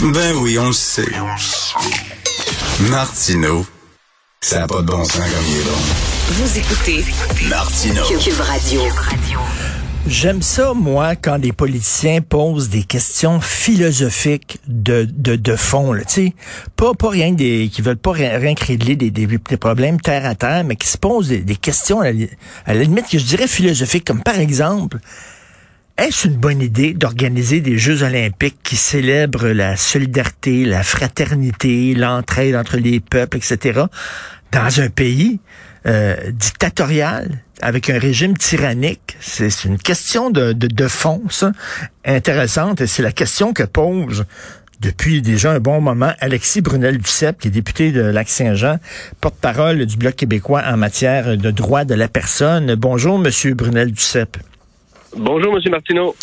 Ben oui, on le sait. Martino, ça n'a pas de bon sens comme il est bon. Vous écoutez Martino. Cube Radio. J'aime ça, moi, quand des politiciens posent des questions philosophiques de, de, de fond, là, tu sais. Pas, pas rien des, qui veulent pas rien, rien créer des, des, des problèmes terre à terre, mais qui se posent des, des questions, à la, à la limite, que je dirais philosophiques, comme par exemple, est-ce une bonne idée d'organiser des Jeux olympiques qui célèbrent la solidarité, la fraternité, l'entraide entre les peuples, etc., dans un pays euh, dictatorial, avec un régime tyrannique? C'est une question de, de, fond, ça, intéressante, et c'est la question que pose depuis déjà un bon moment Alexis Brunel-Duceppe, qui est député de Lac-Saint-Jean, porte-parole du Bloc québécois en matière de droit de la personne. Bonjour, Monsieur Brunel-Duceppe. Bonjour, Monsieur Martineau.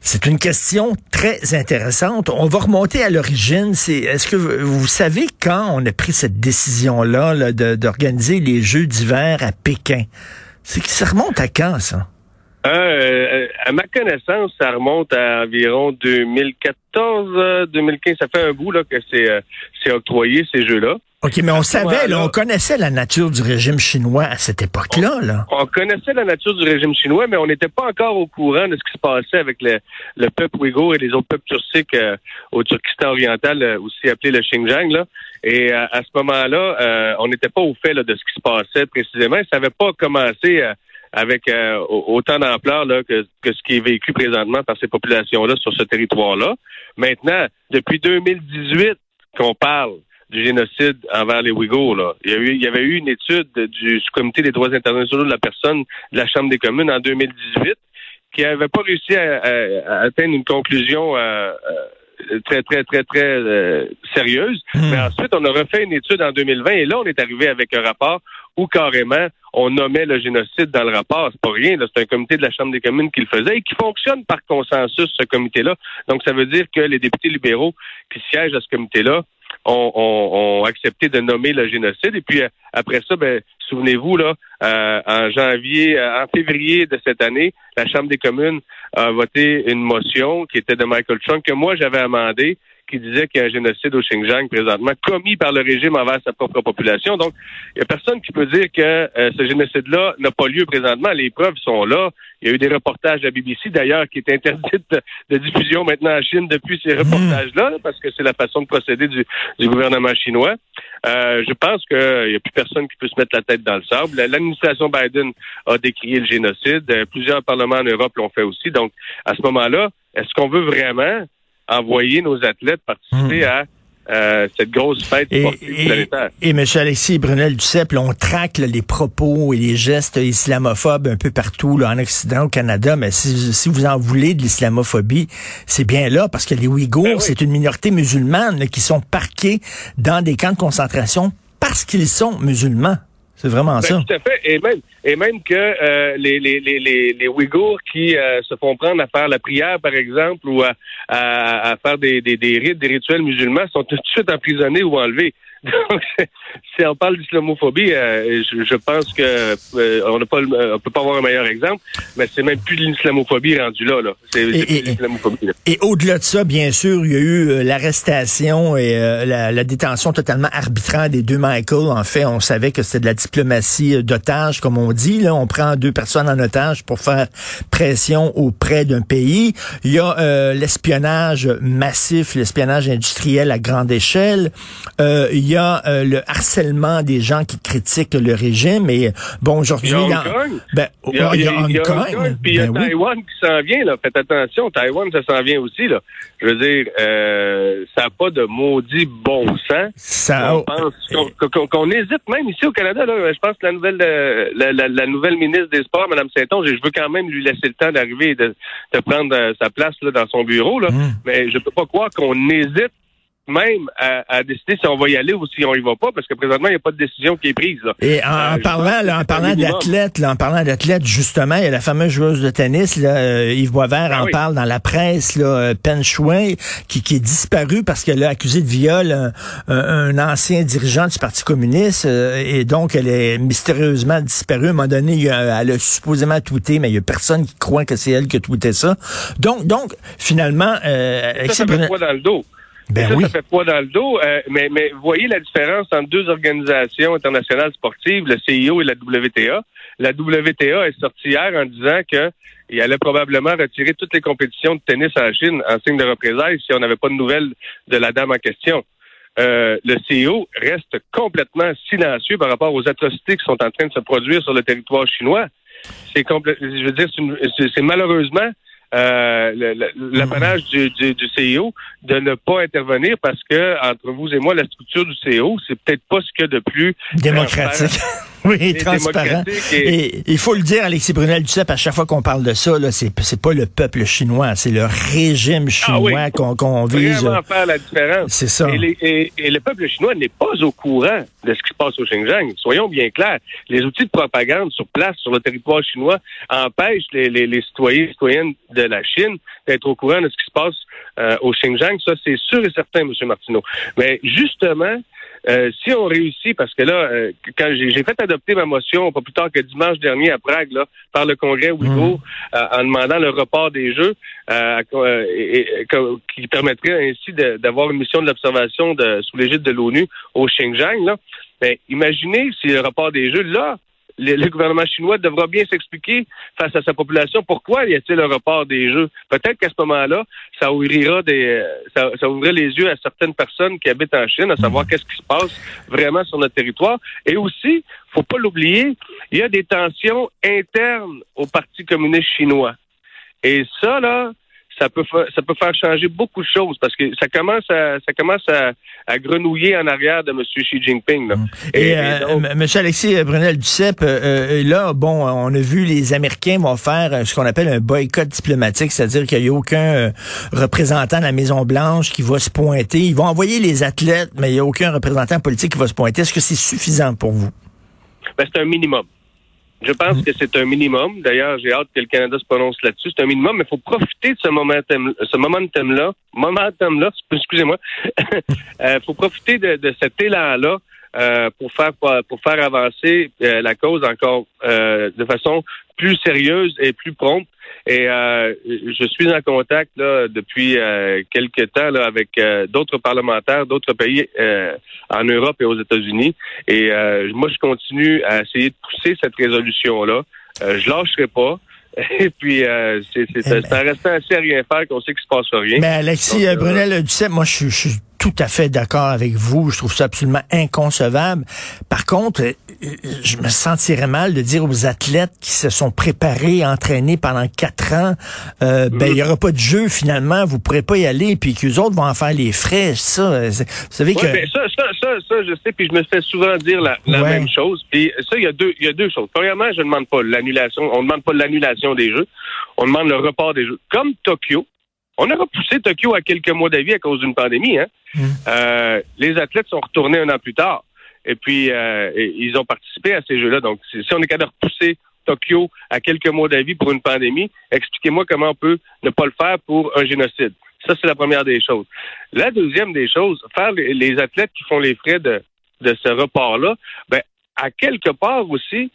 C'est une question très intéressante. On va remonter à l'origine. C'est est-ce que vous, savez quand on a pris cette décision-là là, d'organiser les Jeux d'hiver à Pékin? C'est que ça remonte à quand, ça? Euh, à ma connaissance, ça remonte à environ 2014, 2015. Ça fait un bout là que c'est euh, octroyé ces jeux-là. OK, mais on savait, là, on connaissait la nature du régime chinois à cette époque-là. Là. On, connaissait la nature du régime chinois, mais on n'était pas encore au courant de ce qui se passait avec le, le peuple ouïghour et les autres peuples turciques euh, au Turkestan oriental, euh, aussi appelé le Xinjiang. Là. Et euh, à ce moment-là, on n'était pas au fait là, de ce qui se passait précisément. Ça n'avait pas commencé avec autant d'ampleur que, que ce qui est vécu présentement par ces populations-là sur ce territoire-là. Maintenant, depuis 2018 qu'on parle du génocide envers les Ouïghours. Là. Il, y a eu, il y avait eu une étude du comité des droits internationaux de la personne de la Chambre des communes en 2018 qui n'avait pas réussi à, atteindre une conclusion euh, euh, très, très, très, très euh, sérieuse. Hmm. Mais ensuite, on a refait une étude en 2020 et là, on est arrivé avec un rapport où carrément on nommait le génocide dans le rapport. C'est pas rien, c'est un comité de la Chambre des communes qui le faisait et qui fonctionne par consensus, ce comité-là. Donc, ça veut dire que les députés libéraux qui siègent à ce comité-là ont, accepté de nommer le génocide. Et puis euh, après ça, ben, souvenez-vous, là, euh, en janvier, euh, en février de cette année, la Chambre des communes a voté une motion qui était de Michael Trump que moi j'avais amendée qui disait qu'il y a un génocide au Xinjiang présentement commis par le régime envers sa propre population. Donc, il n'y a personne qui peut dire que euh, ce génocide-là n'a pas lieu présentement. Les preuves sont là. Il y a eu des reportages à BBC, d'ailleurs, qui est interdite de, diffusion maintenant en Chine depuis ces reportages-là, parce que c'est la façon de procéder du, gouvernement chinois. Euh, je pense qu'il n'y a plus personne qui peut se mettre la tête dans le sable. L'administration Biden a décrié le génocide. Euh, plusieurs parlements en Europe l'ont fait aussi. Donc, à ce moment-là, est-ce qu'on veut vraiment envoyer nos athlètes participer hmm. à euh, cette grosse fête et, planétaire. Et, M. Alexis Brunel Duceppe, on traque les propos et les gestes islamophobes un peu partout là, en Occident, au Canada, mais si, vous en voulez de l'islamophobie, c'est bien là, parce que les Ouïghours, ben c'est une minorité musulmane qui sont parqués dans des camps de concentration parce qu'ils sont musulmans. C'est vraiment ben, ça. Tout à fait. Et même, et même que euh, les, les, les, les, Ouïghours qui euh, se font prendre à faire la prière, par exemple, ou à, à, faire des, des, des rites, des rituels musulmans, sont tout de suite emprisonnés ou enlevés. Donc, si on parle d'islamophobie, euh, je, pense que euh, on n'a pas, on peut pas avoir un meilleur exemple, mais c'est même plus de l'islamophobie rendu là. là. C'est l'islamophobie. Et, au-delà de ça, bien sûr, il y a eu euh, l'arrestation et la, la, détention totalement arbitraire des deux Michael. En fait, on savait que c'était de la diplomatie d'otage, comme on dit. Là, on prend deux personnes en otage pour faire pression auprès d'un pays. Il y a l'espionnage massif, l'espionnage industriel à grande échelle. il y a euh, le harcèlement des gens qui critiquent le régime. Et bon, aujourd'hui, il y a Hong Kong. Ben, il y a, il y a, Hong, Kong. Puis il y a ben Taïwan qui s'en vient. Là. Faites attention, Taïwan, ça s'en vient aussi. Là. Je veux dire, euh, ça n'a pas de maudit bon sens. Ça... On pense qu'on hésite même ici au Canada. Là, je pense que la nouvelle, euh, la, la, la nouvelle ministre des Sports, Mme Saint-Onge, je veux quand même lui laisser le temps d'arriver et de, de prendre sa place là, dans son bureau. Là. Mmh. Mais je peux pas croire qu'on hésite même à, décider si on va y aller ou si on y va pas, parce que présentement, il n'y a pas de décision qui est prise. Là. Et en, euh, parlant, là, en parlant d'athlète, en parlant d'athlète, justement, il y a la fameuse joueuse de tennis, là, euh, Yves Boisvert ah en parle dans la presse, là, euh, Pen Chouin, qui, qui est disparu parce qu'elle a accusé de viol un, un, ancien dirigeant du Parti communiste, et donc elle est mystérieusement disparue. À un moment donné, elle a supposément tweeté, mais il y a personne qui croit que c'est elle qui a tweeté ça. Donc, donc finalement, euh, ça, ça dans le dos. Ben ça, oui. ça fait poids dans le dos. Euh, mais, mais voyez la différence entre deux organisations internationales sportives, le CIO et la WTA. La WTA est sortie hier en disant que il allait probablement retirer toutes les compétitions de tennis en Chine en signe de représailles si on n'avait pas de nouvelles de la dame en question. Euh, le CIO reste complètement silencieux par rapport aux atrocités qui sont en train de se produire sur le territoire chinois. C'est je veux dire, c'est malheureusement euh, l'apanage du, du, du CIO de ne pas intervenir parce que entre vous et moi, la structure du CIO, c'est peut-être pas ce qu'il y a de plus Démocratique. oui, transparent. et- il faut le dire, Alexis Brunel Duceppe, à chaque fois qu'on parle de ça, là, c'est, c'est pas le peuple chinois, c'est le régime chinois Ah oui. qu'on, qu'on vise. vraiment faire la différence. C'est ça. Et, les- et- et le peuple chinois n'est pas au courant de ce qui se passe au Xinjiang. Soyons bien clairs. Les outils de propagande sur place, sur le territoire chinois, empêchent les, les, les citoyens et citoyennes de la Chine d'être au courant de ce qui se passe euh, au Xinjiang. Ça, c'est sûr et certain, M. Martineau. Mais justement, euh, si on réussit, parce que là, euh, quand j'ai fait adopter ma motion, pas plus tard que dimanche dernier à Prague, là, par le Congrès Ouïghour, euh, en demandant le report des Jeux, euh, euh, et- et- que- qui permettrait ainsi d'avoir une mission de l'observation sous l'égide de l'ONU au Xinjiang. Là. Mais imaginez si le report des Jeux, là, le, le gouvernement chinois devra bien s'expliquer face à sa population pourquoi y a-t-il un report des Jeux? Peut-être qu'à ce moment-là, ça ouvrira des, euh, ça, ça ouvrirait les yeux à certaines personnes qui habitent en Chine, à savoir qu'est-ce qui se passe vraiment sur notre territoire. Et aussi, faut pas l'oublier, il y a des tensions internes au Parti communiste chinois. Et ça, là, ça peut, fa- ça peut faire changer beaucoup de choses parce que ça commence à, ça commence à, à grenouiller en arrière de M. Xi Jinping. Là. Et, Et- et euh, donc- M. Alexis Brunel Duceppe, euh, euh, là, bon, on a vu les Américains vont faire ce qu'on appelle un boycott diplomatique, c'est-à-dire qu'il n'y a aucun euh, représentant de la Maison Blanche qui va se pointer. Ils vont envoyer les athlètes, mais il n'y a aucun représentant politique qui va se pointer. Est-ce que c'est suffisant pour vous? Ben, c'est un minimum. Je pense que c'est un minimum. D'ailleurs, j'ai hâte que le Canada se prononce là-dessus. C'est un minimum, mais il faut profiter de ce momentum, ce momentum-là, momentum-là, excusez-moi. Il faut profiter de, de cet élan-là euh, pour faire pour faire avancer euh, la cause encore euh, de façon plus sérieuse et plus prompte. Et euh, je suis en contact là, depuis euh, quelques temps là, avec euh, d'autres parlementaires d'autres pays euh, en Europe et aux États-Unis. Et euh, moi, je continue à essayer de pousser cette résolution-là. Euh, je lâcherai pas. Et puis, euh, c'est Eh ben. en restant assez à rien faire qu'on sait qu'il se passe rien. Mais Alexis Donc, euh, euh, Brunel Duceppe, moi, je, je suis tout à fait d'accord avec vous. Je trouve ça absolument inconcevable. Par contre, euh, je me sentirais mal de dire aux athlètes qui se sont préparés, entraînés pendant quatre ans, euh, ben, il n'y aura pas de jeu finalement, vous pourrez pas y aller, puis qu'eux autres vont en faire les frais. Ça, euh, vous savez Ouais, que... ben, ça, ça, ça, ça, je sais, puis je me fais souvent dire la, la Ouais. même chose. Puis ça, il y a deux, il y a deux choses. Premièrement, je ne demande pas l'annulation, on ne demande pas l'annulation des jeux, on demande le report des jeux. Comme Tokyo, on a repoussé Tokyo à quelques mois d'avis à cause d'une pandémie. Hein? Mm. Euh, les athlètes sont retournés un an plus tard, et puis euh, ils ont participé à ces jeux-là. Donc, si on est capable de repousser Tokyo à quelques mois d'avis pour une pandémie, expliquez-moi comment on peut ne pas le faire pour un génocide. Ça, c'est la première des choses. La deuxième des choses, faire les, les athlètes qui font les frais de, de ce report-là, ben, à quelque part aussi,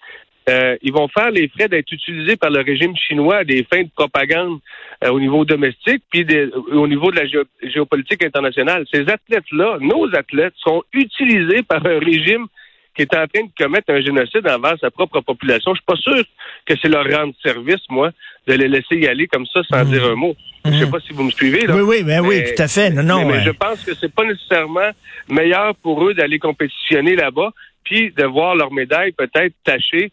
euh, ils vont faire les frais d'être utilisés par le régime chinois à des fins de propagande euh, au niveau domestique, puis des- au niveau de la géo- géopolitique internationale. Ces athlètes-là, nos athlètes, sont utilisés par un régime qui est en train de commettre un génocide envers sa propre population. Je suis pas sûr que c'est leur rendre service, moi, de les laisser y aller comme ça sans Mhm. dire un mot. Je sais pas si vous me suivez. Là. Oui, oui, ben oui, Mais- tout à fait. Non, non. mais, je pense que c'est pas nécessairement meilleur pour eux d'aller compétitionner là-bas, puis de voir leur médaille peut-être tachée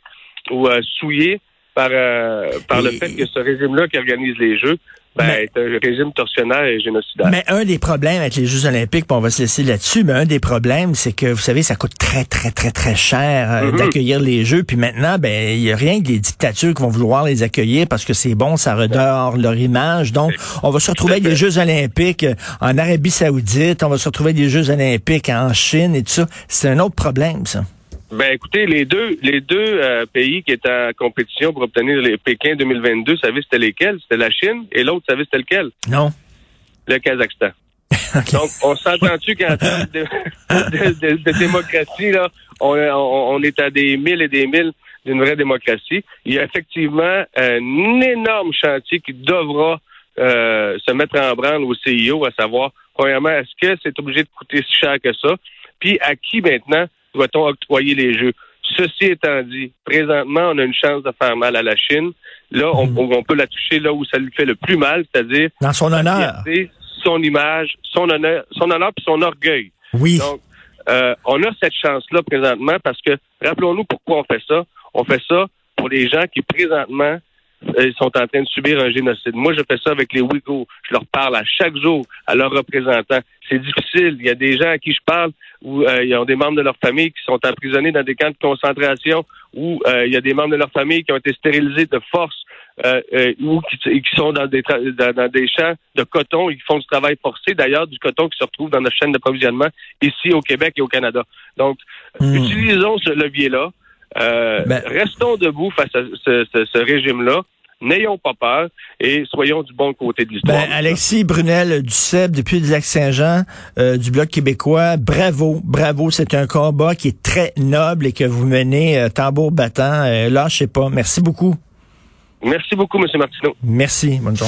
ou euh, souillée par, euh, par le Et- fait que ce régime-là qui organise les Jeux ben, Mais- est un régime tortionnaire et génocidaire. Mais un des problèmes avec les Jeux olympiques, puis on va se laisser là-dessus, mais un des problèmes, c'est que, vous savez, ça coûte très, très, très, très cher euh, Mhm. d'accueillir les Jeux. Puis maintenant, ben, il y a rien que les dictatures qui vont vouloir les accueillir parce que c'est bon, ça redore leur image. Donc, on va se retrouver avec des Jeux olympiques euh, en Arabie Saoudite, on va se retrouver avec des Jeux olympiques en Chine et tout ça. C'est un autre problème, ça. Ben écoutez, les deux, les deux euh, pays qui étaient en compétition pour obtenir les Pékin 2022, vous savez c'était lesquels? C'était la Chine et l'autre, vous savez c'était lequel? Non? Le Kazakhstan. Donc, on s'entend-tu qu'en termes de, de- de- de démocratie, là, on, on- on est à des milles et des milles d'une vraie démocratie. Il y a effectivement un énorme chantier qui devra euh, se mettre en branle au CIO, à savoir, premièrement, est-ce que c'est obligé de coûter si cher que ça? Puis à qui maintenant doit-on octroyer les jeux? Ceci étant dit, présentement, on a une chance de faire mal à la Chine. Là, on, hmm. peut la toucher là où ça lui fait le plus mal, c'est-à-dire dans son honneur, son image, son honneur, son honneur puis son orgueil. Oui. Donc, euh, on a cette chance-là présentement parce que rappelons-nous pourquoi on fait ça. On fait ça pour les gens qui présentement ils sont en train de subir un génocide. Moi, je fais ça avec les Ouïghours. Je leur parle à chaque jour à leurs représentants. C'est difficile. Il y a des gens à qui je parle où euh, ils ont des membres de leur famille qui sont emprisonnés dans des camps de concentration, où euh, il y a des membres de leur famille qui ont été stérilisés de force, euh, ou qui, qui, sont dans des, dans, des champs de coton et qui font du travail forcé, d'ailleurs, du coton qui se retrouve dans notre chaîne d'approvisionnement ici au Québec et au Canada. Donc, hmm. utilisons ce levier-là. Euh, ben- restons debout face à ce, régime-là. N'ayons pas peur et soyons du bon côté de l'histoire. Ben, Alexis Brunel du CEP, depuis le Lac-Saint-Jean, euh, du Bloc québécois, bravo, bravo. C'est un combat qui est très noble et que vous menez euh, tambour battant. lâchez pas. Merci beaucoup. Merci beaucoup, M. Martineau. Merci. Bonne journée.